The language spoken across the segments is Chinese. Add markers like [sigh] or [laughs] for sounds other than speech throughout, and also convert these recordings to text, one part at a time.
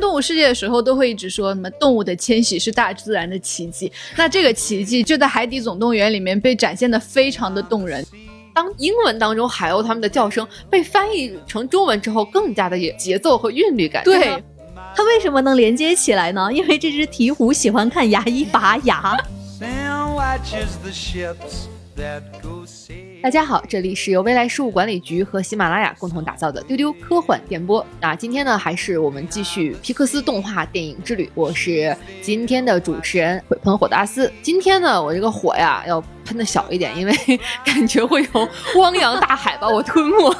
看动物世界的时候，都会一直说什么动物的迁徙是大自然的奇迹。那这个奇迹就在《海底总动员》里面被展现的非常的动人。当英文当中海鸥它们的叫声被翻译成中文之后，更加的有节奏和韵律感。对，它为什么能连接起来呢？因为这只鹈鹕喜欢看牙医拔牙。大家好，这里是由未来事务管理局和喜马拉雅共同打造的丢丢科幻电波。那今天呢，还是我们继续皮克斯动画电影之旅。我是今天的主持人会喷火的阿斯。今天呢，我这个火呀要喷的小一点，因为 [laughs] 感觉会有汪洋大海把我吞没。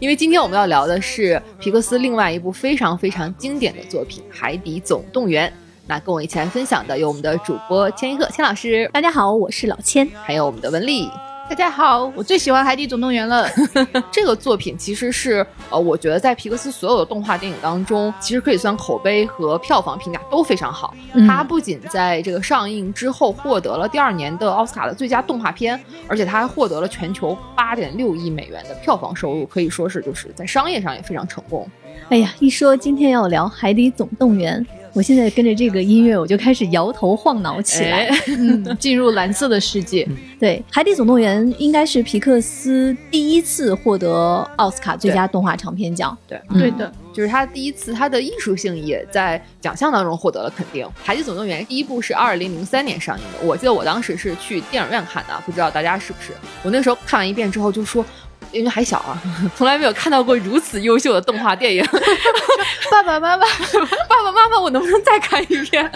因为今天我们要聊的是皮克斯另外一部非常非常经典的作品《海底总动员》。那跟我一起来分享的有我们的主播千一鹤千老师，大家好，我是老千，还有我们的文丽。大家好，我最喜欢《海底总动员》了。[laughs] 这个作品其实是呃，我觉得在皮克斯所有的动画电影当中，其实可以算口碑和票房评价都非常好。它不仅在这个上映之后获得了第二年的奥斯卡的最佳动画片，而且它还获得了全球八点六亿美元的票房收入，可以说是就是在商业上也非常成功。哎呀，一说今天要聊《海底总动员》。我现在跟着这个音乐，我就开始摇头晃脑起来，[laughs] 进入蓝色的世界。对，《海底总动员》应该是皮克斯第一次获得奥斯卡最佳动画长片奖。对，对的，就是他第一次，他的艺术性也在奖项当中获得了肯定。《海底总动员》第一部是二零零三年上映的，我记得我当时是去电影院看的，不知道大家是不是？我那时候看完一遍之后就说。因为还小啊，[laughs] 从来没有看到过如此优秀的动画电影。[laughs] 爸爸妈妈，[laughs] 爸爸妈妈，我能不能再看一遍？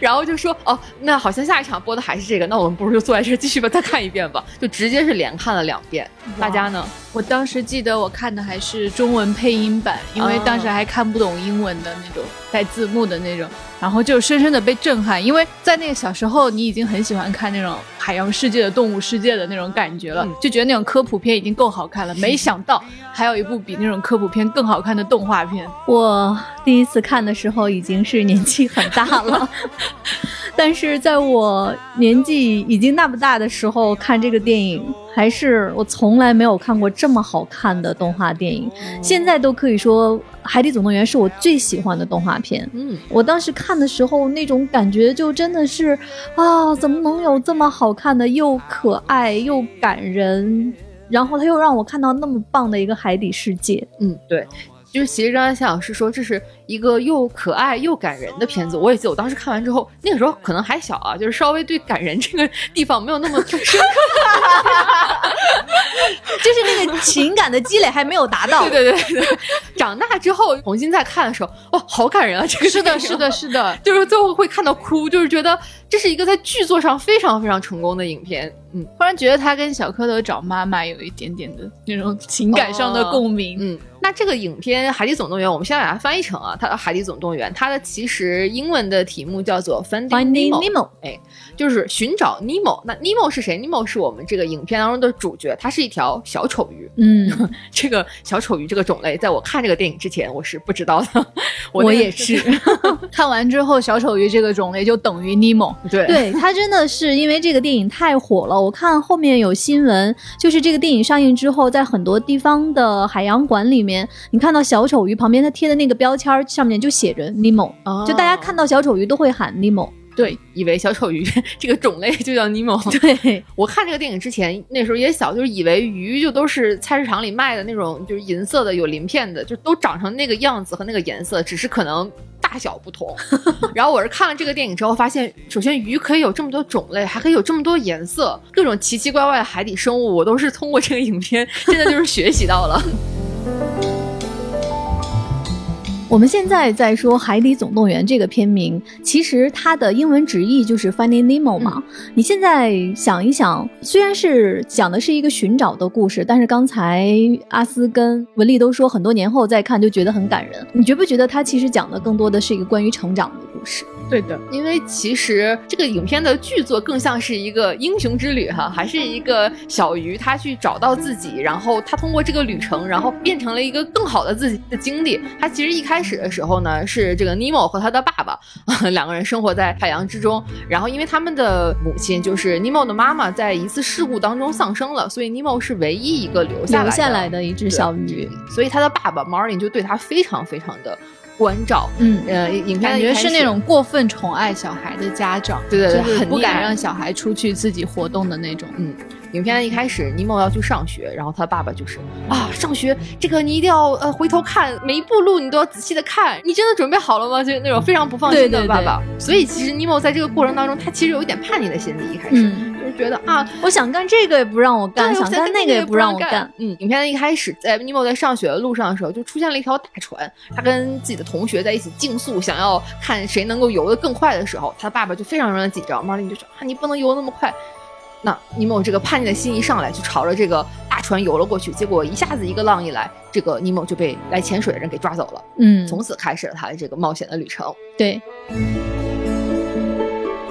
然后就说哦，那好像下一场播的还是这个，那我们不如就坐在这继续吧，再看一遍吧。就直接是连看了两遍。大家呢？我当时记得我看的还是中文配音版，因为当时还看不懂英文的那种带字幕的那种，然后就深深的被震撼。因为在那个小时候，你已经很喜欢看那种海洋世界的动物世界的那种感觉了，就觉得那种科普片已经够好看了。[laughs] 没想到还有一部比那种科普片更好看的动画片。我第一次看的时候已经是年纪很大了，[laughs] 但是在我年纪已经那么大的时候看这个电影。还是我从来没有看过这么好看的动画电影，现在都可以说《海底总动员》是我最喜欢的动画片。嗯，我当时看的时候那种感觉就真的是，啊，怎么能有这么好看的，又可爱又感人，然后他又让我看到那么棒的一个海底世界。嗯，对。就是其实刚才夏老师说这是一个又可爱又感人的片子，我也记得我当时看完之后，那个时候可能还小啊，就是稍微对感人这个地方没有那么深刻，[laughs] 就是那个情感的积累还没有达到。[laughs] 对对对对，长大之后重新再看的时候，哇，好感人啊！这个是的，是的，是的，就是最后会看到哭，就是觉得这是一个在剧作上非常非常成功的影片。嗯，忽然觉得他跟小蝌蚪找妈妈有一点点的那种情感上的共鸣。嗯，那这个影片《海底总动员》，我们先把它翻译成啊，它《海底总动员》，它的其实英文的题目叫做 Finding Nemo，哎，就是寻找尼莫。那尼莫是谁？尼莫是我们这个影片当中的主角，它是一条小丑鱼。嗯，[laughs] 这个小丑鱼这个种类，在我看这个电影之前，我是不知道的。我也是，[laughs] 看完之后，小丑鱼这个种类就等于尼莫。对，对，它真的是因为这个电影太火了。我看后面有新闻，就是这个电影上映之后，在很多地方的海洋馆里面，你看到小丑鱼旁边它贴的那个标签上面就写着 Nemo，就大家看到小丑鱼都会喊 Nemo，对，以为小丑鱼 [laughs] 这个种类就叫 Nemo。[laughs] 对我看这个电影之前，那时候也小，就是以为鱼就都是菜市场里卖的那种，就是银色的有鳞片的，就都长成那个样子和那个颜色，只是可能。大小不同，[laughs] 然后我是看了这个电影之后发现，首先鱼可以有这么多种类，还可以有这么多颜色，各种奇奇怪怪的海底生物，我都是通过这个影片，现在就是学习到了。我们现在在说《海底总动员》这个片名，其实它的英文直译就是 Finding Nemo 嘛。你现在想一想，虽然是讲的是一个寻找的故事，但是刚才阿斯跟文丽都说，很多年后再看就觉得很感人。你觉不觉得它其实讲的更多的是一个关于成长的故事？对的，因为其实这个影片的剧作更像是一个英雄之旅哈，还是一个小鱼他去找到自己，然后他通过这个旅程，然后变成了一个更好的自己的经历。他其实一开始的时候呢，是这个尼莫和他的爸爸 [laughs] 两个人生活在海洋之中，然后因为他们的母亲就是尼莫的妈妈在一次事故当中丧生了，所以尼莫是唯一一个留下留下来的一只小鱼，所以他的爸爸 Marlin 就对他非常非常的。关照。嗯，呃，影片感觉是那种过分宠爱小孩的家长，对对对就是不敢让小孩出去自己活动的那种。嗯，影片一开始，尼莫要去上学，然后他爸爸就是啊，上学这个你一定要呃回头看，每一步路你都要仔细的看，你真的准备好了吗？就是那种非常不放心对对对的爸爸。所以其实尼莫在这个过程当中，他其实有一点叛逆的心理，一开始、嗯就觉得啊，我想干这个也不让我干，想干那个也不让我干。。嗯，影片的一开始，在尼莫在上学的路上的时候，就出现了一条大船，他跟自己的同学在一起竞速，想要看谁能够游得更快的时候，他爸爸就非常非常紧张。马林就说啊，你不能游那么快。那尼莫这个叛逆的心一上来，就朝着这个大船游了过去，结果一下子一个浪一来，这个尼莫就被来潜水的人给抓走了，嗯，从此开始了他的这个冒险的旅程。对。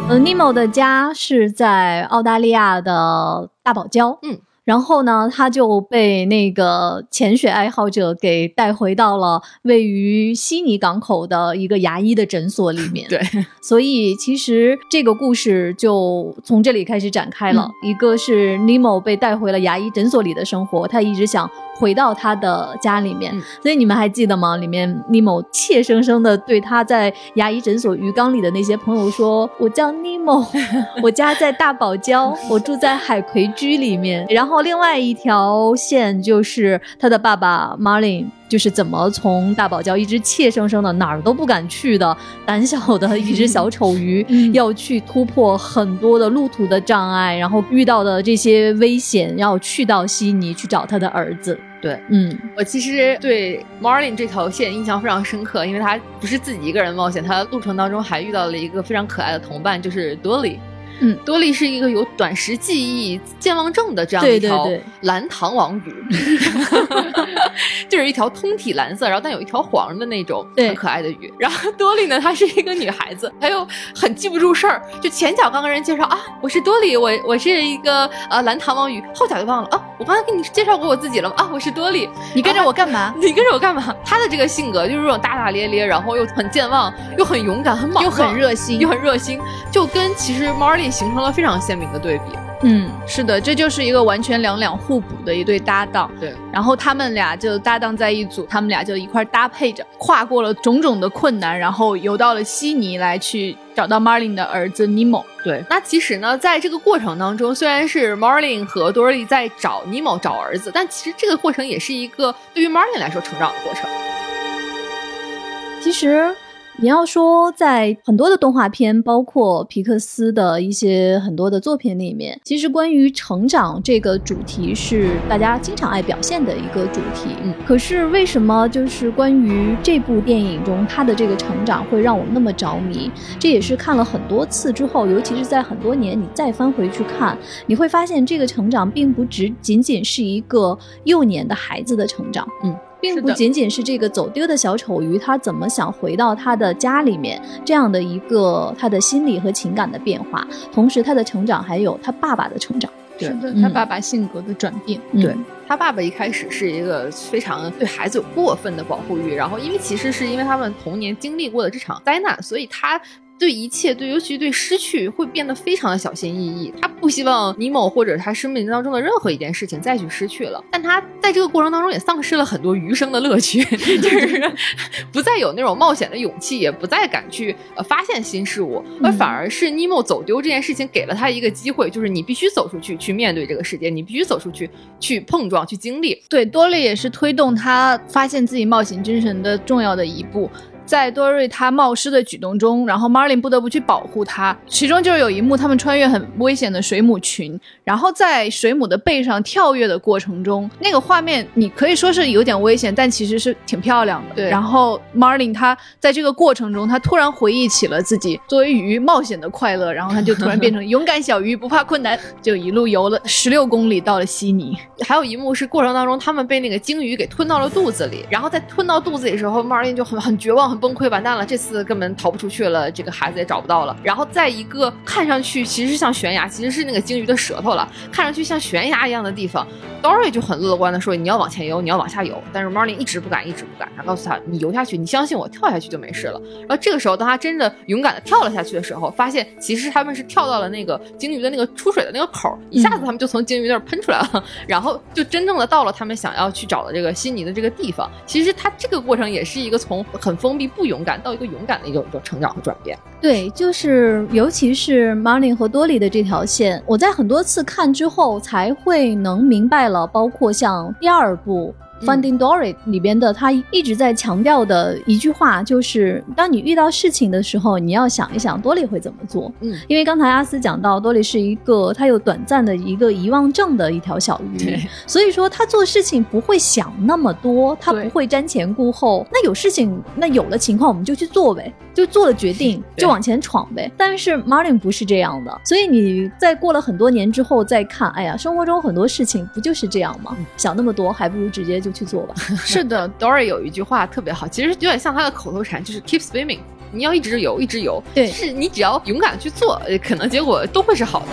呃，尼莫的家是在澳大利亚的大堡礁，嗯，然后呢，他就被那个潜水爱好者给带回到了位于悉尼港口的一个牙医的诊所里面。对，所以其实这个故事就从这里开始展开了。一个是尼莫被带回了牙医诊所里的生活，他一直想回到他的家里面。嗯所以你们还记得吗？里面尼莫怯生生的对他在牙医诊所鱼缸里的那些朋友说：“我叫尼莫，[laughs] 我家在大堡礁，我住在海葵居里面。”然后另外一条线就是他的爸爸 Marlin。就是怎么从大堡礁一只怯生生的哪儿都不敢去的胆小的一只小丑鱼，[laughs] 嗯要去突破很多的路途的障碍，然后遇到的这些危险，要去到悉尼去找他的儿子。对，嗯，我其实对 Marlin 这条线印象非常深刻，因为他不是自己一个人冒险，他路程当中还遇到了一个非常可爱的同伴，就是多利。嗯多利是一个有短时记忆健忘症的这样一条蓝糖王鱼，[laughs] 就是一条通体蓝色，然后但有一条黄的那种很可爱的鱼。然后多利呢，她是一个女孩子，她又很记不住事儿，就前脚刚跟人介绍啊，我是多利，我我是一个呃蓝糖王鱼，后脚就忘了啊，我刚才给你介绍过我自己了吗？啊，我是多利，你跟着我干嘛？你跟着我干嘛？她的这个性格就是这种大大咧咧，然后又很健忘，又很勇敢，很莽又，很热心又很热心，就跟其实 Marley 形成了非常鲜明的对比。嗯，是的，这就是一个完全两两互补的一对搭档。对，然后他们俩就搭档在一组，他们俩就一块儿搭配着，跨过了种种的困难，然后游到了悉尼来去找到 Marlin 的儿子 Nemo。对，那其实呢，在这个过程当中，虽然是 Marlin 和 Dory 在找尼莫找儿子，但其实这个过程也是一个对于 Marlin 来说成长的过程。其实你要说，在很多的动画片，包括皮克斯的一些很多的作品里面，其实关于成长这个主题是大家经常爱表现的一个主题。嗯，可是为什么就是关于这部电影中他的这个成长会让我那么着迷？这也是看了很多次之后，尤其是在很多年你再翻回去看，你会发现这个成长并不只仅仅是一个幼年的孩子的成长。嗯。并不仅仅是这个走丢的小丑鱼，他怎么想回到他的家里面这样的一个他的心理和情感的变化，同时他的成长还有他爸爸的成长。对是的，嗯他爸爸性格的转变。对嗯他爸爸一开始是一个非常对孩子有过分的保护欲，然后因为其实是因为他们童年经历过的这场灾难，所以他对一切对尤其对失去会变得非常的小心翼翼。他不希望尼莫或者他生命当中的任何一件事情再去失去了，但他在这个过程当中也丧失了很多余生的乐趣，[laughs] 就是不再有那种冒险的勇气，也不再敢去呃发现新事物，而反而是尼莫走丢这件事情给了他一个机会，就是你必须走出去去面对这个世界，你必须走出去去碰撞去经历。对，多莉也是推动他发现自己冒险精神的重要的一步。在多瑞他冒失的举动中，然后 Marlin 不得不去保护他。其中就是有一幕，他们穿越很危险的水母群，然后在水母的背上跳跃的过程中，那个画面你可以说是有点危险，但其实是挺漂亮的。对然后 Marlin 他在这个过程中，他突然回忆起了自己作为鱼冒险的快乐，然后他就突然变成勇敢小鱼，不怕困难，[laughs] 就一路游了十六公里到了悉尼。还有一幕是过程当中，他们被那个鲸鱼给吞到了肚子里，然后在吞到肚子里的时候，Marlin 就很很绝望、很崩溃，完蛋了，这次根本逃不出去了，这个孩子也找不到了。然后在一个看上去其实是像悬崖，其实是那个鲸鱼的舌头了，看上去像悬崖一样的地方，Dory 就很乐观的说：“你要往前游，你要往下游。”但是 Marlin 一直不敢，一直不敢，他告诉他：“你游下去，你相信我，跳下去就没事了。”然后这个时候，当他真的勇敢的跳了下去的时候，发现其实他们是跳到了那个鲸鱼的那个出水的那个口儿，一下子他们就从鲸鱼那儿喷出来了，然后就真正的到了他们想要去找的这个悉尼的这个地方。其实他这个过程也是一个从很封闭不勇敢到一个勇敢的一种一种成长和转变。对，就是尤其是 Marlin 和多莉的这条线，我在很多次看之后才会能明白了，包括像第二部。Finding Dory 里边的他一直在强调的一句话就是：当你遇到事情的时候，你要想一想多莉会怎么做。嗯，因为刚才阿斯讲到，多莉是一个他有短暂的一个遗忘症的一条小鱼，所以说他做事情不会想那么多，他不会瞻前顾后。那有事情，那有了情况我们就去做呗，就做了决定 [laughs] 就往前闯呗。但是 Martin 不是这样的，所以你在过了很多年之后再看，哎呀，生活中很多事情不就是这样吗？想那么多，还不如直接。就去做吧。[laughs] 是的，Dory 有一句话特别好，其实有点像他的口头禅，就是 keep swimming，你要一直游，一直游。对，就是你只要勇敢去做，可能结果都会是好的。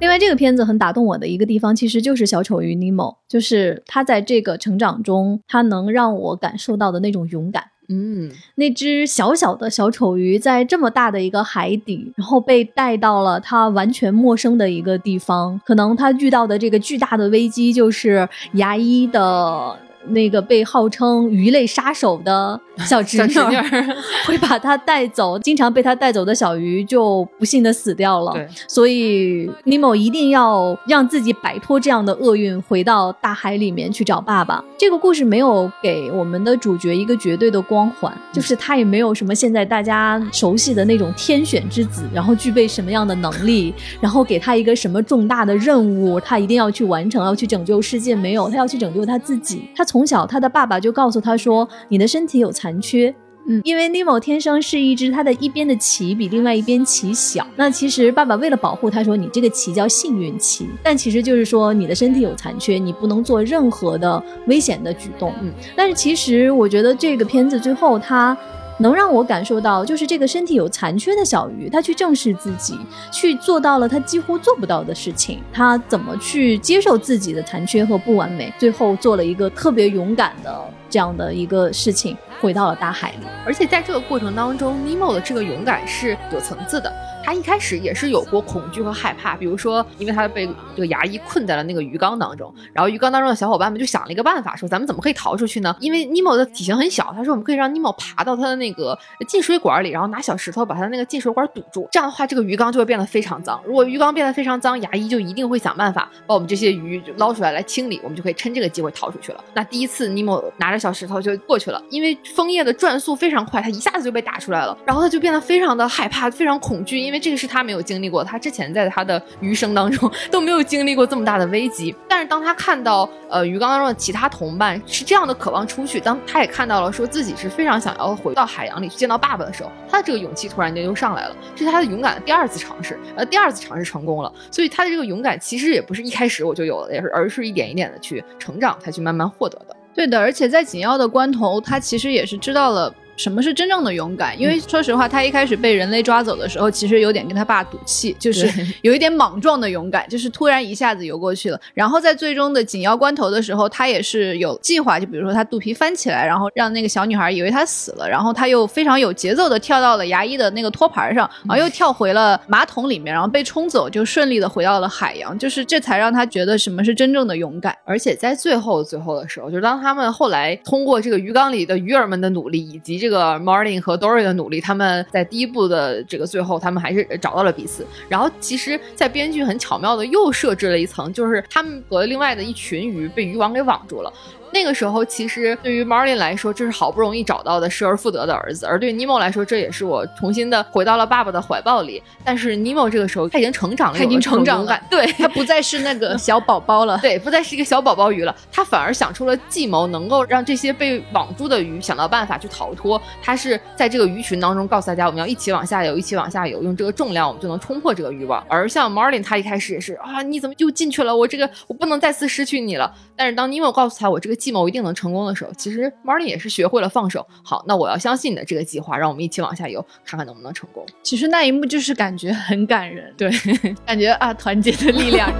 另外，这个片子很打动我的一个地方，其实就是小丑鱼尼莫，就是他在这个成长中，他能让我感受到的那种勇敢。嗯，那只小小的小丑鱼在这么大的一个海底，然后被带到了它完全陌生的一个地方，可能它遇到的这个巨大的危机就是牙医的。那个被号称鱼类杀手的小侄女 [laughs] [laughs] 会把他带走，经常被他带走的小鱼就不幸的死掉了。对，所以尼莫一定要让自己摆脱这样的厄运，回到大海里面去找爸爸。这个故事没有给我们的主角一个绝对的光环，就是他也没有什么现在大家熟悉的那种天选之子，然后具备什么样的能力，然后给他一个什么重大的任务，他一定要去完成，要去拯救世界。没有，他要去拯救他自己。他从从小，他的爸爸就告诉他说：“你的身体有残缺，嗯，因为尼莫天生是一只他的一边的鳍比另外一边鳍小。那其实爸爸为了保护他说，你这个鳍叫幸运鳍，但其实就是说你的身体有残缺，你不能做任何的危险的举动。嗯，但是其实我觉得这个片子最后他。”能让我感受到，就是这个身体有残缺的小鱼，他去正视自己，去做到了他几乎做不到的事情。他怎么去接受自己的残缺和不完美？最后做了一个特别勇敢的这样的一个事情，回到了大海里。而且在这个过程当中，尼莫的这个勇敢是有层次的。他一开始也是有过恐惧和害怕，比如说，因为他被这个牙医困在了那个鱼缸当中，然后鱼缸当中的小伙伴们就想了一个办法，说咱们怎么可以逃出去呢？因为尼莫的体型很小，他说我们可以让尼莫爬到他的那个进水管里，然后拿小石头把他那个进水管堵住，这样的话这个鱼缸就会变得非常脏。如果鱼缸变得非常脏，牙医就一定会想办法把我们这些鱼捞出来来清理，我们就可以趁这个机会逃出去了。那第一次尼莫拿着小石头就过去了，因为枫叶的转速非常快，他一下子就被打出来了，然后他就变得非常的害怕，非常恐惧，因为这个是他没有经。历过，他之前在他的余生当中都没有经历过这么大的危机。但是当他看到呃鱼缸当中的其他同伴是这样的渴望出去，当他也看到了说自己是非常想要回到海洋里去见到爸爸的时候，他的这个勇气突然间又上来了。这是他的勇敢的第二次尝试，呃，第二次尝试成功了。所以他的这个勇敢其实也不是一开始我就有了，也是而是一点一点的去成长，才去慢慢获得的。对的，而且在紧要的关头，他其实也是知道了。什么是真正的勇敢？因为说实话，他一开始被人类抓走的时候，其实有点跟他爸赌气，就是 [laughs] 有一点莽撞的勇敢，就是突然一下子游过去了。然后在最终的紧要关头的时候，他也是有计划，就比如说他肚皮翻起来，然后让那个小女孩以为他死了，然后他又非常有节奏的跳到了牙医的那个托盘上，然后又跳回了马桶里面，然后被冲走，就顺利的回到了海洋。就是这才让他觉得什么是真正的勇敢。而且在最后最后的时候，就是当他们后来通过这个鱼缸里的鱼儿们的努力，以及这。这个 Martin 和 Dory 的努力，他们在第一部的这个最后，他们还是找到了彼此。然后，其实，在编剧很巧妙的又设置了一层，就是他们和另外的一群鱼被渔网给网住了。那个时候，其实对于 Marlin 来说，这是好不容易找到的失而复得的儿子；而对 Nemo 来说，这也是我重新的回到了爸爸的怀抱里。但是 Nemo 这个时候他已经成长了，他已经成长了，对他不再是那个 [laughs] 小宝宝了，对，不再是一个小宝宝鱼了。他反而想出了计谋，能够让这些被网住的鱼想到办法去逃脱。他是在这个鱼群当中告诉大家，我们要一起往下游，一起往下游，用这个重量我们就能冲破这个渔网。而像 Marlin，他一开始也是啊，你怎么又进去了？我这个我不能再次失去你了。但是当 Nemo 告诉他，我这个计谋一定能成功。的时候，其实 Martin 也是学会了放手。好，那我要相信你的这个计划，让我们一起往下游，看看能不能成功。其实那一幕就是感觉很感人，对，[laughs] 感觉啊，团结的力量。[laughs]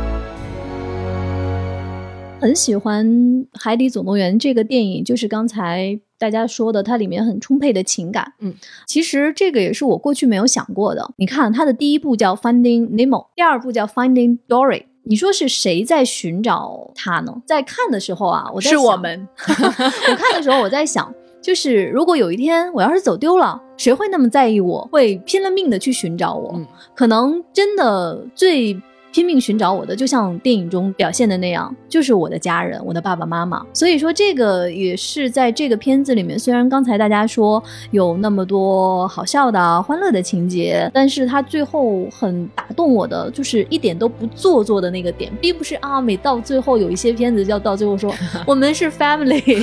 很喜欢《海底总动员》这个电影，就是刚才大家说的，它里面很充沛的情感。嗯，其实这个也是我过去没有想过的。你看，它的第一部叫《Finding Nemo》，第二部叫《Finding Dory》。你说是谁在寻找他呢？在看的时候啊，我在想是我们，[laughs] 我看的时候我在想，就是如果有一天我要是走丢了，谁会那么在意我？会拼了命的去寻找我？嗯可能真的最。拼命寻找我的，就像电影中表现的那样，就是我的家人，我的爸爸妈妈。所以说，这个也是在这个片子里面，虽然刚才大家说有那么多好笑的、啊、欢乐的情节，但是它最后很打动我的，就是一点都不做作的那个点，并不是啊，每到最后有一些片子要到最后说 [laughs] 我们是 family，[laughs]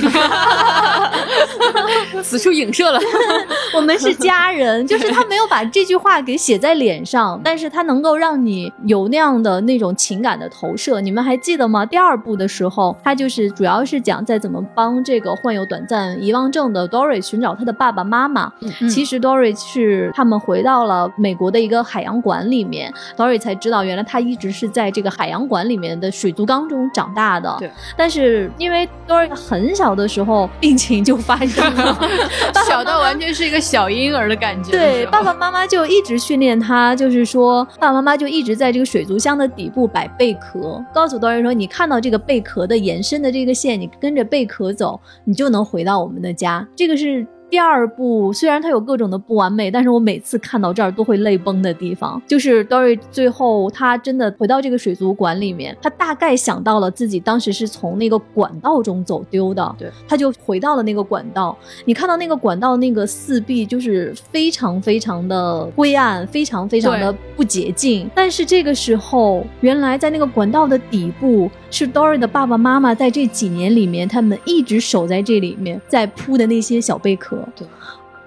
[laughs] 此处影射了。我们是家人，就是他没有把这句话给写在脸上，但是他能够让你有那样的那种情感的投射。你们还记得吗？第二部的时候，他就是主要是讲在怎么帮这个患有短暂遗忘症的 Dory 寻找他的爸爸妈妈。嗯其实 Dory 是他们回到了美国的一个海洋馆里面，Dory 才知道原来他一直是在这个海洋馆里面的水族缸中长大的。对，但是因为 Dory 很小的时候病情就发生了，[laughs] 小到完全是一个小婴儿的感觉。对，爸爸妈妈就一直训练他，就是说，爸爸妈妈就一直在这个水族箱的底部摆贝壳，告诉多人说，你看到这个贝壳的延伸的这个线，你跟着贝壳走，你就能回到我们的家。这个是。第二部虽然它有各种的不完美，但是我每次看到这儿都会泪崩的地方，就是 Dory 最后他真的回到这个水族馆里面，他大概想到了自己当时是从那个管道中走丢的，对，他就回到了那个管道。你看到那个管道那个四壁就是非常非常的灰暗，非常非常的不洁净。但是这个时候，原来在那个管道的底部是 Dory 的爸爸妈妈在这几年里面，他们一直守在这里面，在铺的那些小贝壳。对。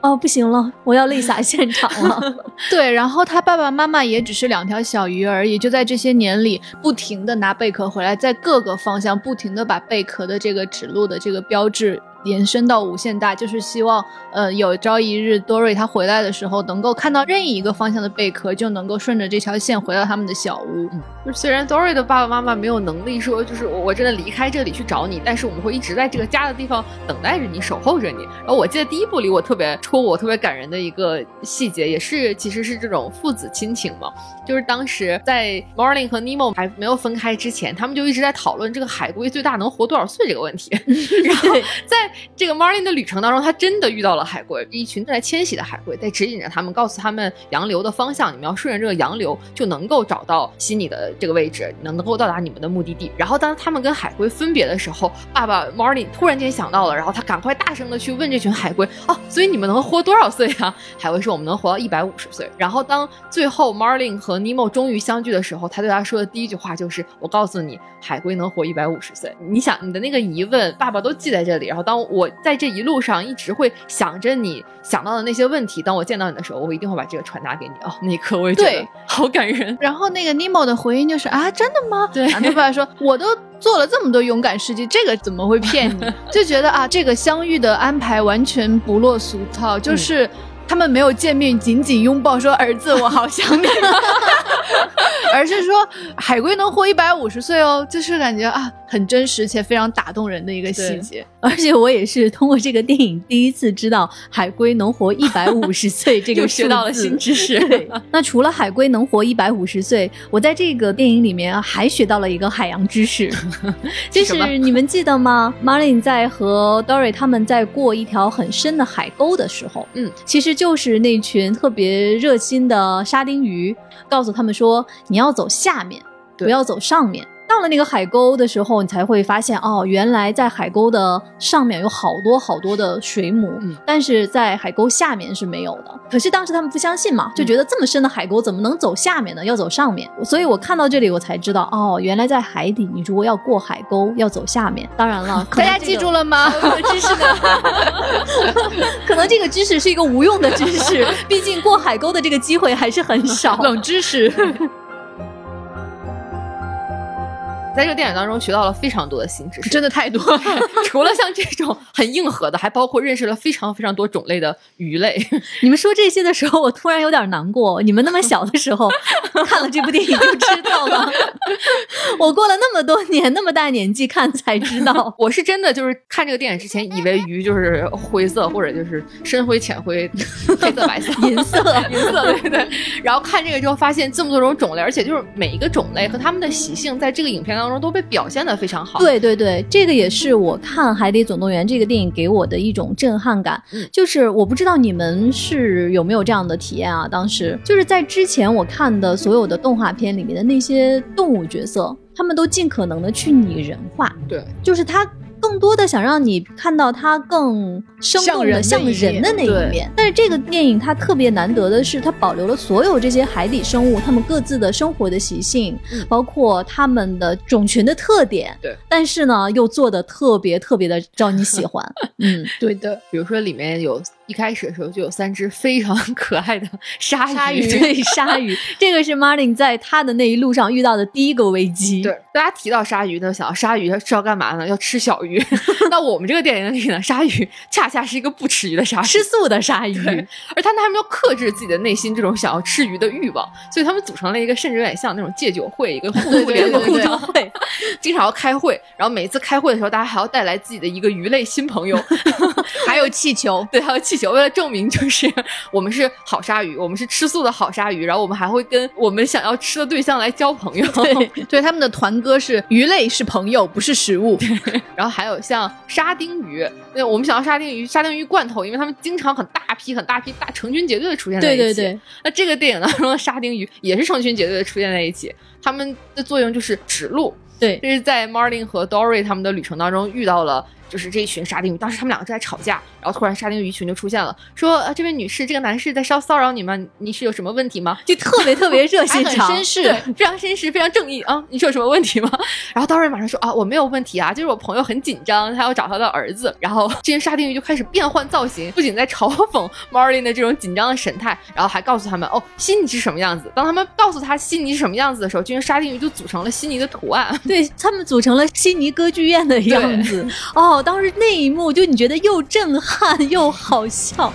哦，不行了，我要泪洒现场了。[laughs] 对，然后他爸爸妈妈也只是两条小鱼而已，就在这些年里，不停的拿贝壳回来，在各个方向不停的把贝壳的这个指路的这个标志延伸到无限大，就是希望，呃，有朝一日多瑞他回来的时候，能够看到任意一个方向的贝壳，就能够顺着这条线回到他们的小屋。就虽然 Dory 的爸爸妈妈没有能力说，就是我我真的离开这里去找你，但是我们会一直在这个家的地方等待着你，守候着你。然后我记得第一部里我特别戳我特别感人的一个细节，也是其实是这种父子亲情嘛，就是当时在 Marlin 和 Nemo 还没有分开之前，他们就一直在讨论这个海龟最大能活多少岁这个问题。[laughs] 然后在这个 Marlin 的旅程当中，他真的遇到了海龟，一群正在迁徙的海龟在指引着他们，告诉他们洋流的方向，你们要顺着这个洋流就能够找到悉尼的这个位置，能够到达你们的目的地。然后当他们跟海龟分别的时候，爸爸 Marlin 突然间想到了，然后他赶快大声的去问这群海龟：“哦，所以你们能活多少岁啊？”海龟说：“我们能活到一百五十岁。[laughs] ”然后当最后 Marlin 和 Nemo 终于相聚的时候，他对他说的第一句话就是：“我告诉你，海龟能活一百五十岁。”你想你的那个疑问，爸爸都记在这里。然后当我在这一路上一直会想着你想到的那些问题，当我见到你的时候，我一定会把这个传达给你。哦，那一刻我也觉得对好感人。然后那个 Nemo 的回应就是啊，真的吗？对爸爸说，我都做了这么多勇敢事迹，这个怎么会骗你？[laughs] 就觉得啊，这个相遇的安排完全不落俗套，就是。他们没有见面，紧紧拥抱，说：“儿子，我好想你。[laughs] ”而是说海龟能活一百五十岁哦，就是感觉啊，很真实且非常打动人的一个细节。而且我也是通过这个电影第一次知道海龟能活一百五十岁这个 [laughs] 又学到了新知识对，那除了海龟能活一百五十岁，我在这个电影里面还学到了一个海洋知识，[laughs] 就是你们记得吗？Marlin 在和 Dory 他们在过一条很深的海沟的时候，嗯，其实就是那群特别热心的沙丁鱼告诉他们说，你要走下面，不要走上面。到了那个海沟的时候，你才会发现哦，原来在海沟的上面有好多好多的水母，嗯但是在海沟下面是没有的。可是当时他们不相信嘛，就觉得这么深的海沟怎么能走下面呢？要走上面。所以我看到这里，我才知道哦，原来在海底，你如果要过海沟，要走下面。当然了，大家记住了吗？[laughs] 知识呢，[laughs] 可能这个知识是一个无用的知识，毕竟过海沟的这个机会还是很少。冷知识。在这个电影当中学到了非常多的新知识，真的太多。[laughs] 除了像这种很硬核的，还包括认识了非常非常多种类的鱼类。你们说这些的时候，我突然有点难过。你们那么小的时候 [laughs] 看了这部电影就知道了，我过了那么多年，那么大年纪看才知道。[laughs] 我是真的就是看这个电影之前，以为鱼就是灰色或者就是深灰、浅灰、黑色、白色、银色、银色，对对。然后看这个之后，发现这么多种种类，而且就是每一个种类和它们的习性，在这个影片当中都被表现的非常好。对对对，这个也是我看《海底总动员》这个电影给我的一种震撼感。就是我不知道你们是有没有这样的体验啊？当时就是在之前我看的所有的动画片里面的那些动物角色，他们都尽可能的去拟人化。对，就是他。更多的想让你看到它更生动的像人的那一面，但是这个电影它特别难得的是，它保留了所有这些海底生物它们各自的生活的习性，包括它们的种群的特点。对，但是呢，又做的特别特别的招你喜欢。[laughs] 嗯，对的。比如说里面有一开始的时候就有三只非常 [laughs] 可爱的鲨鱼，对，鲨鱼。这个是 Martin 在他的那一路上遇到的第一个危机。对，大家提到鲨鱼呢，想到鲨鱼它是要干嘛呢？要吃小鱼。鱼，[laughs] 那我们这个电影里呢，鲨鱼恰恰是一个不吃鱼的鲨鱼，吃素的鲨鱼，而他们还没有克制自己的内心这种想要吃鱼的欲望，所以他们组成了一个甚至有点像那种戒酒会，一个互助联盟互助会，经常要开会，然后每次开会的时候，大家还要带来自己的一个鱼类新朋友，[laughs] 还有气球，对，还有气球，为了证明就是我们是好鲨鱼，我们是吃素的好鲨鱼，然后我们还会跟我们想要吃的对象来交朋友，对，对，他们的团歌是鱼类是朋友，不是食物，然后。还有像沙丁鱼，那我们想要沙丁鱼、沙丁鱼罐头，因为他们经常很大批、很大批、大成群结队的出现在一起。对对对。那这个电影当中的沙丁鱼也是成群结队的出现在一起，他们的作用就是指路。对，这是在 Martin 和 Dory 他们的旅程当中遇到了。就是这一群沙丁鱼，当时他们两个正在吵架，然后突然沙丁鱼群就出现了，说啊：“这位女士，这个男士在骚骚扰你吗？你是有什么问题吗？”就特别特别热心 [laughs] 肠，绅士，非常绅士，非常正义啊！你是有什么问题吗？[laughs] 然后当时马上说：“啊，我没有问题啊，就是我朋友很紧张，他要找他的儿子。”然后这些沙丁鱼就开始变换造型，不仅在嘲讽 Marlin 的这种紧张的神态，然后还告诉他们：“哦，悉尼是什么样子。”当他们告诉他悉尼是什么样子的时候，这些沙丁鱼就组成了悉尼的图案，对他们组成了悉尼歌剧院的样子。哦，当时那一幕。就你觉得又震撼又好笑。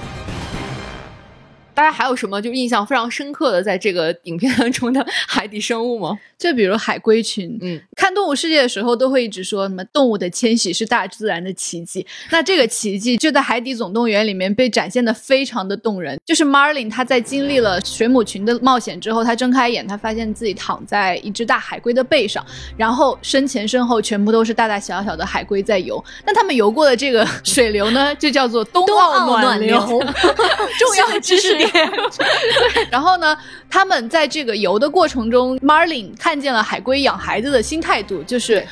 大家还有什么就印象非常深刻的在这个影片当中的海底生物吗？[laughs] 就比如海龟群，嗯，看动物世界的时候都会一直说什么动物的迁徙是大自然的奇迹。那这个奇迹就在《海底总动员》里面被展现的非常的动人。就是 Marlin 他在经历了水母群的冒险之后，他睁开眼，他发现自己躺在一只大海龟的背上，然后身前身后全部都是大大小小的海龟在游。那他们游过的这个水流呢，就叫做冬奥暖流。[laughs] [laughs] 重要知识。[laughs] 然后呢，他们在这个游的过程中，Marlin 看见了海龟养孩子的新态度，就是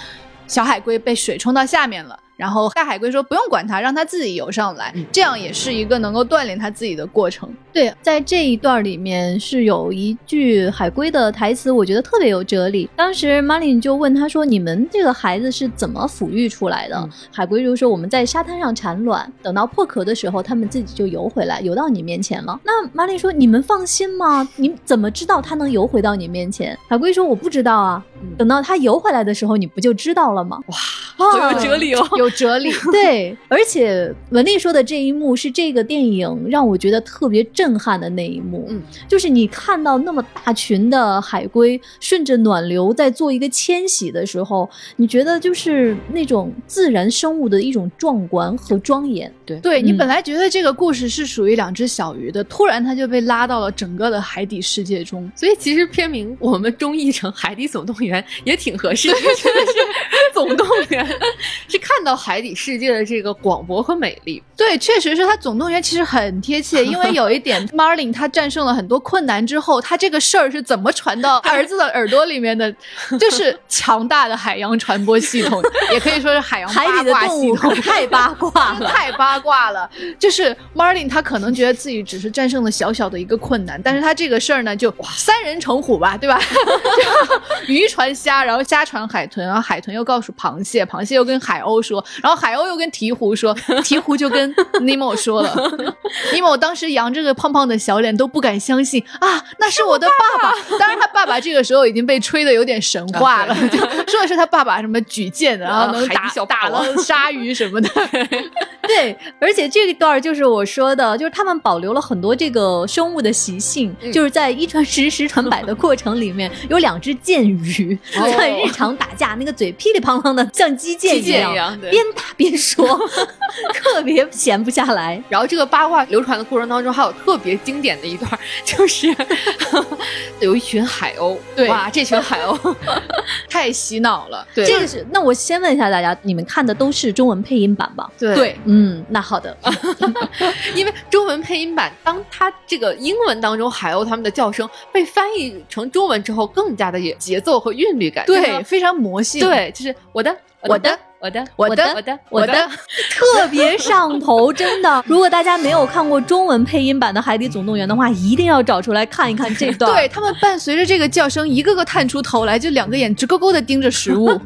小海龟被水冲到下面了。然后大海龟说：“不用管它，让它自己游上来，这样也是一个能够锻炼它自己的过程。”对，在这一段里面是有一句海龟的台词，我觉得特别有哲理。当时 Marlin 就问他说：“你们这个孩子是怎么抚育出来的？”海龟就说：“我们在沙滩上产卵，等到破壳的时候，他们自己就游回来，游到你面前了。”那 Marlin 说：“你们放心吗？你怎么知道它能游回到你面前？”海龟说：“我不知道啊，等到它游回来的时候，你不就知道了吗？”哇，好有哲理哦，[laughs] 有。哲理 [laughs] 对，而且文丽说的这一幕是这个电影让我觉得特别震撼的那一幕，嗯，就是你看到那么大群的海龟顺着暖流在做一个迁徙的时候，你觉得就是那种自然生物的一种壮观和庄严。对，对你本来觉得这个故事是属于两只小鱼的，突然它就被拉到了整个的海底世界中，所以其实片名我们中译成《海底总动员》也挺合适的，[laughs] 真的是总动员，[laughs] 是看到。海底世界的这个广博和美丽，对，确实是他总动员其实很贴切，因为有一点，[laughs] Marlin 他战胜了很多困难之后，他这个事儿是怎么传到儿子的耳朵里面的？就是强大的海洋传播系统，也可以说是海洋海底的动物太八卦了，太八卦了。就是 Marlin 他可能觉得自己只是战胜了小小的一个困难，但是他这个事儿呢，就三人成虎吧，对吧？渔船虾，然后虾传海豚，然后海豚又告诉螃蟹，螃蟹又跟海鸥说，然后海鸥又跟鹈鹕说，[laughs] 鹈鹕就跟尼莫说了。尼莫当时扬着个胖胖的小脸，都不敢相信啊，那是我的爸爸。[laughs] 当然，他爸爸这个时候已经被吹的有点神话了，就说的是他爸爸什么举剑，然后能打打了鲨鱼什么的。[laughs] 对，而且这一段就是我说的，就是他们保留了很多这个生物的习性，就是在一传十，十传百的过程里面，有两只剑鱼在日常打架，那个嘴噼里啪啦的，像击剑一样，边打边说，[laughs] 特别闲不下来。然后这个八卦流传的过程当中，还有特别经典的一段，就是 [laughs] 有一群海鸥，对，哇，这群海鸥 [laughs] 太洗脑了。对，这个是。那我先问一下大家，你们看的都是中文配音版吧？对。嗯，那好的，因为中文配音版，当它这个英文当中海鸥他们的叫声被翻译成中文之后，更加的有节奏和韵律感，对，非常魔性，对，就是我的，我的。我的，我的，我的，我的，特别上头，真的。如果大家没有看过中文配音版的《海底总动员》的话，一定要找出来看一看这段。对他们伴随着这个叫声，一个个探出头来，就两个眼直勾勾的盯着食物，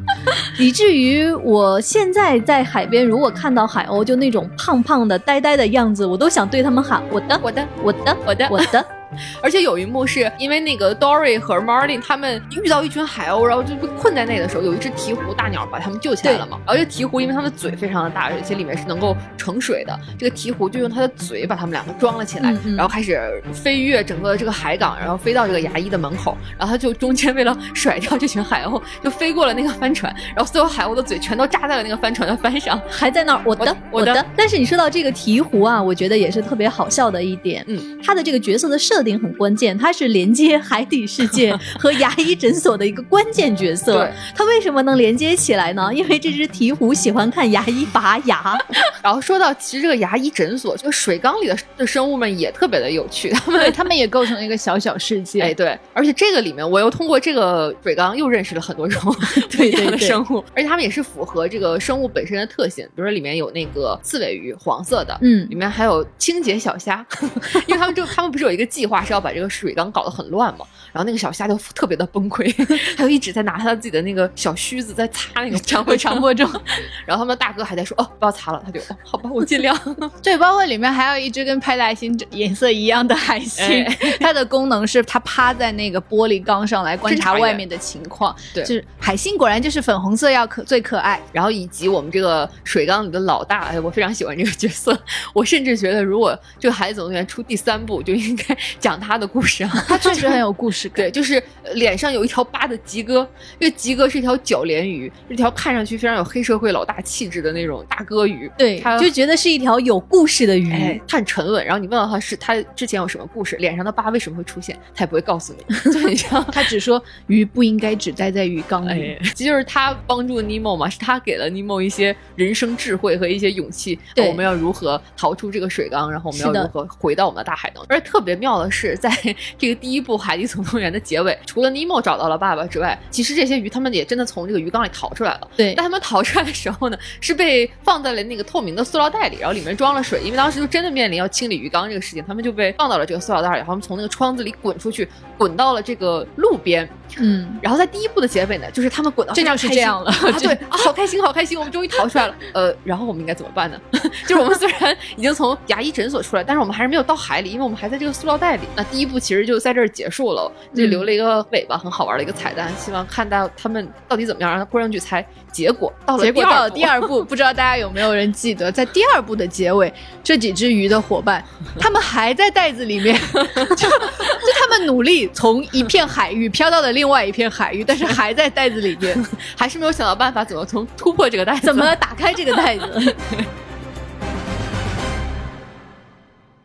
以至于我现在在海边，如果看到海鸥就那种胖胖的、呆呆的样子，我都想对他们喊：我的，我的，我的，我的，我的。[laughs] 而且有一幕是因为那个 Dory 和 Marlin 他们遇到一群海鸥，然后就被困在那的时候，有一只鹈鹕大鸟把他们救起来了嘛。然后这鹈鹕因为它的嘴非常的大，而且里面是能够盛水的，这个鹈鹕就用它的嘴把他们两个装了起来，然后开始飞越整个这个海港，然后飞到这个牙医的门口。然后它就中间为了甩掉这群海鸥，就飞过了那个帆船，然后所有海鸥的嘴全都扎在了那个帆船的帆上，还在那儿。我的，我的。但是你说到这个鹈鹕啊，我觉得也是特别好笑的一点。嗯，它的这个角色的设定很关键。它是连接海底世界 [laughs] 和牙医诊所的一个关键角色。它为什么能连接起来呢？因为这只鹈鹕喜欢看牙医拔牙。[laughs] 然后说到，其实这个牙医诊所，这个水缸里的的生物们也特别的有趣，他们他们也构成了一个小小世界。哎，对，而且这个里面我又通过这个水缸又认识了很多种 [laughs] 不一样的生物，而且他们也是符合这个生物本身的特性。比如说里面有那个刺尾鱼，黄色的，嗯，里面还有清洁小虾，因为他们就他们不是有一个计划是要把这个水。缸搞得很乱嘛，然后那个小虾就特别的崩溃，[laughs] 还有一直在拿他自己的那个小须子在擦那个强迫强迫症，然后他们大哥还在说哦不要擦了，他就哦好吧我尽量。[laughs] 对，包括里面还有一只跟派大星颜色一样的海星，[laughs] 它的功能是它趴在那个玻璃缸上来观察外面的情况。对，就是海星果然就是粉红色要可最可爱。然后以及我们这个水缸里的老大，哎我非常喜欢这个角色，我甚至觉得如果这个海底总动员出第三部就应该讲他的故事。[laughs] 他确实 [laughs] 很有故事感，对，就是脸上有一条疤的吉哥，因为吉哥是一条角鲢鱼，一条看上去非常有黑社会老大气质的那种大哥鱼，对，他就觉得是一条有故事的鱼，他很沉稳。然后你问到他是他之前有什么故事，脸上的疤为什么会出现，他也不会告诉你，就很像他只说鱼不应该只待在鱼缸里，这就是他帮助尼莫嘛，是他给了尼莫一些人生智慧和一些勇气，对。我们要如何逃出这个水缸，然后我们要如何回到我们的大海当中。而且特别妙的是在。[laughs] 这个第一部《海底总动员》的结尾，除了尼莫找到了爸爸之外，其实这些鱼他们也真的从这个鱼缸里逃出来了。对，但他们逃出来的时候呢，是被放在了那个透明的塑料袋里，然后里面装了水，因为当时就真的面临要清理鱼缸这个事情，他们就被放到了这个塑料袋里，然后他们从那个窗子里滚出去，滚到了这个路边。嗯，然后在第一部的结尾呢，就是他们滚到这就是这样了，[laughs] 对啊，好开心，好开心，我们终于逃出来了。呃，然后我们应该怎么办呢？[laughs] 就是我们虽然已经从牙医诊所出来，但是我们还是没有到海里，因为我们还在这个塑料袋里。那第一部其实就在这儿结束了，就留了一个尾巴，很好玩的一个彩蛋。希望看到他们到底怎么样，让观众去猜结果。到了结果到了第二部，[laughs] 不知道大家有没有人记得，在第二部的结尾，这几只鱼的伙伴，他们还在袋子里面，[laughs] 就就他们努力从一片海域飘到了另外一片海域，但是还在袋子里面，[laughs] 还是没有想到办法怎么从突破这个袋子，怎么打开这个袋子。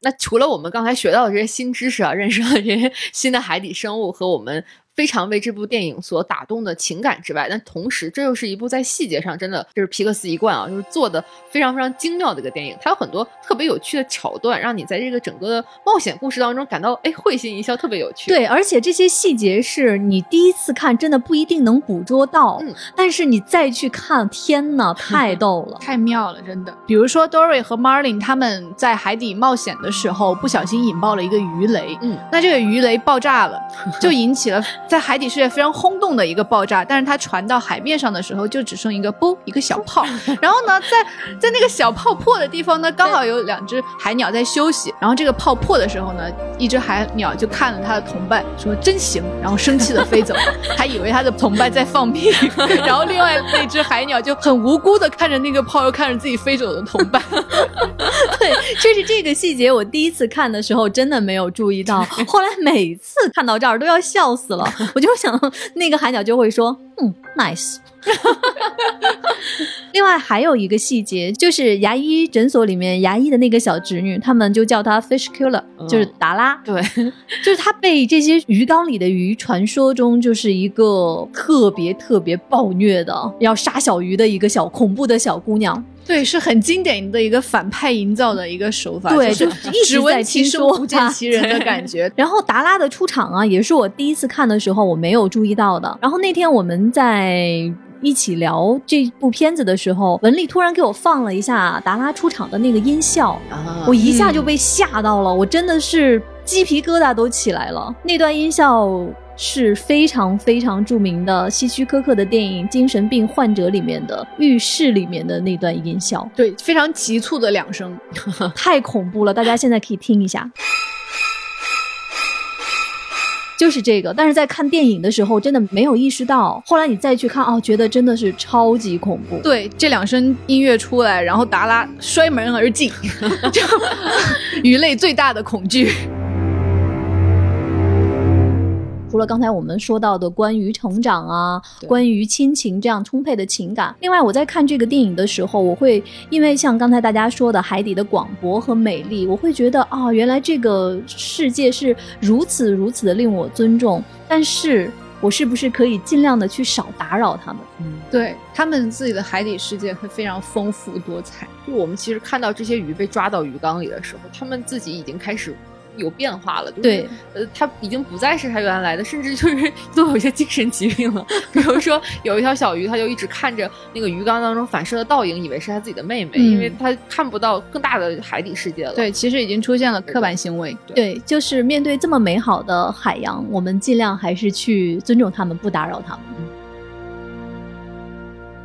那除了我们刚才学到的这些新知识啊，认识到这些新的海底生物和我们。非常为这部电影所打动的情感之外，但同时这又是一部在细节上真的就是皮克斯一贯啊，就是做的非常非常精妙的一个电影。它有很多特别有趣的桥段，让你在这个整个的冒险故事当中感到哎会心一笑，特别有趣。对，而且这些细节是你第一次看真的不一定能捕捉到，嗯，但是你再去看，天呐，太逗了，太妙了，真的。比如说 Dory 和 Marlin 他们在海底冒险的时候，不小心引爆了一个鱼雷，嗯，那这个鱼雷爆炸了，[laughs] 就引起了。在海底世界非常轰动的一个爆炸，但是它传到海面上的时候，就只剩一个啵一个小泡。[laughs] 然后呢，在在那个小泡破的地方呢，刚好有两只海鸟在休息。然后这个泡破的时候呢，一只海鸟就看了它的同伴，说真行，然后生气的飞走了，还以为它的同伴在放屁。[laughs] 然后另外那只海鸟就很无辜的看着那个泡，又看着自己飞走的同伴。[laughs] 对，就是这个细节，我第一次看的时候真的没有注意到，后来每次看到这儿都要笑死了。我就想，那个海鸟就会说，嗯，nice。[laughs] 另外还有一个细节，就是牙医诊所里面牙医的那个小侄女，他们就叫她 fish killer，就是达拉。对，就是她被这些鱼缸里的鱼传说中就是一个特别特别暴虐的，要杀小鱼的一个小恐怖的小姑娘。对，是很经典的一个反派营造的一个手法，对，就一直在其说不见其人的感觉。[laughs] 然后达拉的出场啊，也是我第一次看的时候我没有注意到的。然后那天我们在。一起聊这部片子的时候，文丽突然给我放了一下达拉出场的那个音效，我一下就被吓到了，我真的是鸡皮疙瘩都起来了。那段音效是非常非常著名的希区柯克的电影《精神病患者》里面的浴室里面的那段音效，对，非常急促的两声，[laughs] 太恐怖了，大家现在可以听一下。就是这个，但是在看电影的时候真的没有意识到，后来你再去看哦，觉得真的是超级恐怖。对，这两声音乐出来，然后达拉摔门而进，[laughs] [laughs] 就鱼类最大的恐惧。除了刚才我们说到的关于成长啊，关于亲情这样充沛的情感，另外我在看这个电影的时候，我会因为像刚才大家说的海底的广博和美丽，我会觉得啊，原来这个世界是如此如此的令我尊重。但是我是不是可以尽量的去少打扰他们？嗯，对他们自己的海底世界会非常丰富多彩。就我们其实看到这些鱼被抓到鱼缸里的时候，他们自己已经开始。有变化了，对，呃，他已经不再是他原来的，甚至就是 [laughs] 都有一些精神疾病了。[laughs] 比如说，有一条小鱼，他就一直看着那个鱼缸当中反射的倒影，以为是他自己的妹妹，因为他看不到更大的海底世界了。对，其实已经出现了刻板行为。对，就是面对这么美好的海洋，我们尽量还是去尊重他们，不打扰他们。《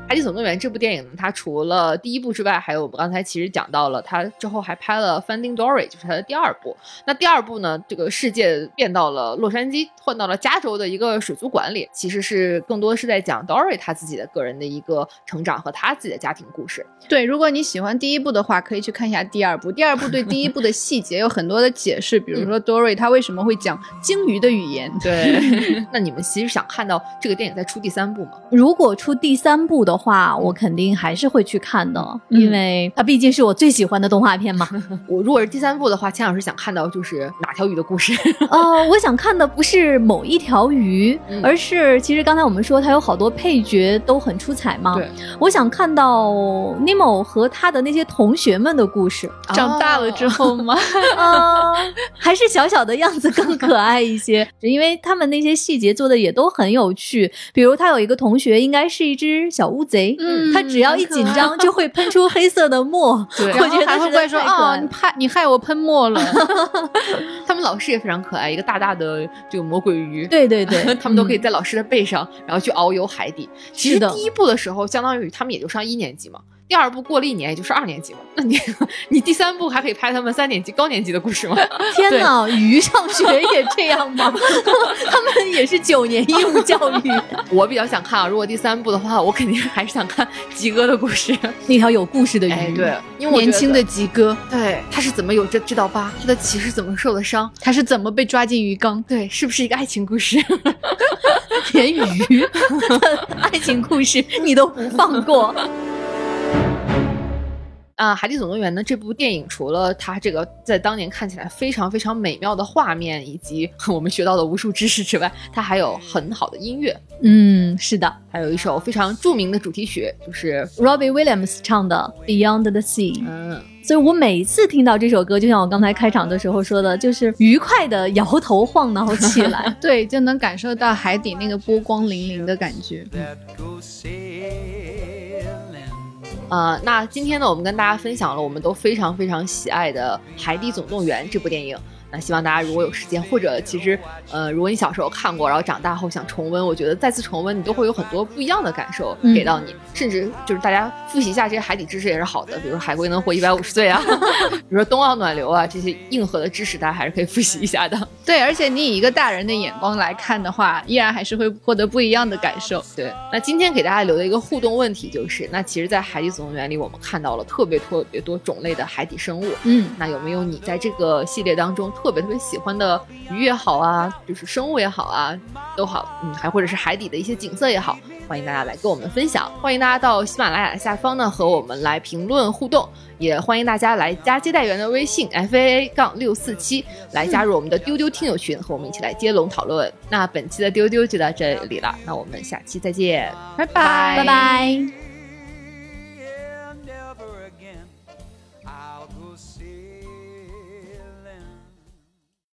海底总动员》这部电影呢，它除了第一部之外，还有我们刚才其实讲到了，它之后还拍了《Finding Dory》，就是它的第二部。那第二部呢，这个世界变到了洛杉矶，换到了加州的一个水族馆里，其实是更多是在讲 Dory 他自己的个人的一个成长和他自己的家庭故事。对，如果你喜欢第一部的话，可以去看一下第二部。第二部对第一部的细节有很多的解释，比如说 Dory 他为什么会讲鲸鱼的语言。对，[laughs] 那你们其实想看到这个电影再出第三部吗？如果出第三部的。话我肯定还是会去看的，因为它毕竟是我最喜欢的动画片嘛。[laughs] 我如果是第三部的话，钱老师想看到就是哪条鱼的故事？哦，我想看的不是某一条鱼，而是其实刚才我们说它有好多配角都很出彩嘛。对，我想看到尼莫和他的那些同学们的故事。长大了之后吗？啊，[laughs] 还是小小的样子更可爱一些，[laughs] 因为他们那些细节做的也都很有趣。比如他有一个同学，应该是一只小乌贼。嗯，他只要一紧张就会喷出黑色的墨，[laughs] 对，我觉得还会怪说啊，你害你害我喷墨了。[laughs] 他们老师也非常可爱，一个大大的这个魔鬼鱼，对对对，[laughs] 他们都可以在老师的背上，然后去遨游海底。其实第一部的时候，相当于他们也就上一年级嘛。第二部过了一年，也就是二年级了。那你你第三部还可以拍他们三年级高年级的故事吗？[laughs] 天哪，鱼上学也这样吗？[laughs] 他们也是九年义务教育。[laughs] 我比较想看啊，如果第三部的话，我肯定还是想看吉哥的故事，那条有故事的鱼。对，因为年轻的吉哥，对，他是怎么有这这道疤？他的鳍是怎么受的伤？他是怎么被抓进鱼缸？对，是不是一个爱情故事？连鱼的爱情故事你都不放过？啊，《海底总动员》呢？这部电影除了它这个在当年看起来非常非常美妙的画面，以及 [laughs] 我们学到的无数知识之外，它还有很好的音乐。嗯，是的，还有一首非常著名的主题曲，就是 Robbie Williams 唱的《Beyond the Sea》。嗯，所以我每一次听到这首歌，就像我刚才开场的时候说的，就是愉快的摇头晃脑起来，[laughs] 对，就能感受到海底那个波光粼粼的感觉。呃，那今天呢，我们跟大家分享了我们都非常非常喜爱的《海底总动员》这部电影。那希望大家如果有时间，或者其实呃，如果你小时候看过，然后长大后想重温，我觉得再次重温你都会有很多不一样的感受嗯给到你，甚至就是大家复习一下这些海底知识也是好的，比如说海龟能活一百五十岁啊，[laughs] 比如说冬奥暖流啊这些硬核的知识，大家还是可以复习一下的。[laughs] 对，而且你以一个大人的眼光来看的话，依然还是会获得不一样的感受。对，那今天给大家留的一个互动问题就是，那其实，在《海底总动员》里，我们看到了特别特别多种类的海底生物。嗯，那有没有你在这个系列当中特别特别喜欢的鱼也好啊，就是生物也好啊，都好，嗯，还或者是海底的一些景色也好，欢迎大家来跟我们分享。欢迎大家到喜马拉雅下方呢和我们来评论互动，也欢迎大家来加接待员的微信 f a a 杠六四七来加入我们的丢丢听友群，和我们一起来接龙讨论。那本期的丢丢就到这里了，那我们下期再见，拜拜拜拜。